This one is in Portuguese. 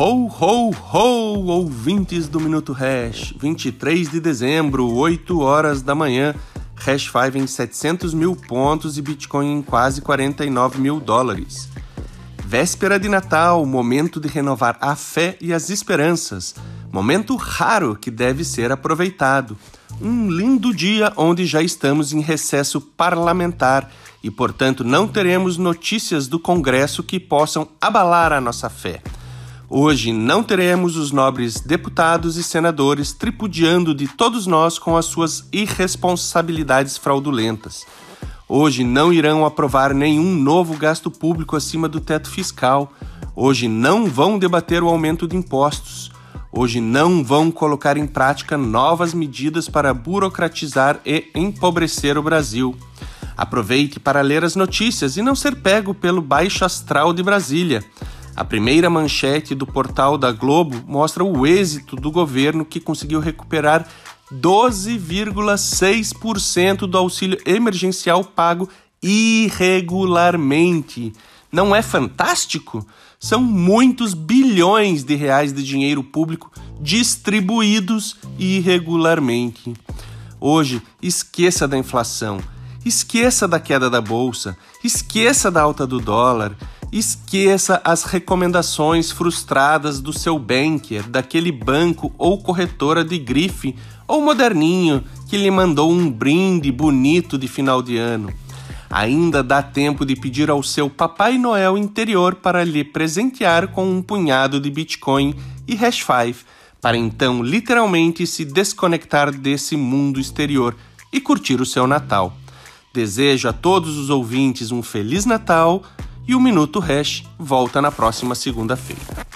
Ho, ho, ho, ouvintes do Minuto Hash. 23 de dezembro, 8 horas da manhã. Hash 5 em 700 mil pontos e Bitcoin em quase 49 mil dólares. Véspera de Natal, momento de renovar a fé e as esperanças. Momento raro que deve ser aproveitado. Um lindo dia onde já estamos em recesso parlamentar e, portanto, não teremos notícias do Congresso que possam abalar a nossa fé. Hoje não teremos os nobres deputados e senadores tripudiando de todos nós com as suas irresponsabilidades fraudulentas. Hoje não irão aprovar nenhum novo gasto público acima do teto fiscal. Hoje não vão debater o aumento de impostos. Hoje não vão colocar em prática novas medidas para burocratizar e empobrecer o Brasil. Aproveite para ler as notícias e não ser pego pelo baixo astral de Brasília. A primeira manchete do portal da Globo mostra o êxito do governo que conseguiu recuperar 12,6% do auxílio emergencial pago irregularmente. Não é fantástico? São muitos bilhões de reais de dinheiro público distribuídos irregularmente. Hoje, esqueça da inflação, esqueça da queda da bolsa, esqueça da alta do dólar Esqueça as recomendações frustradas do seu banker, daquele banco ou corretora de grife ou moderninho que lhe mandou um brinde bonito de final de ano. Ainda dá tempo de pedir ao seu Papai Noel interior para lhe presentear com um punhado de Bitcoin e Hash 5, para então literalmente se desconectar desse mundo exterior e curtir o seu Natal. Desejo a todos os ouvintes um Feliz Natal e o Minuto Hash volta na próxima segunda-feira.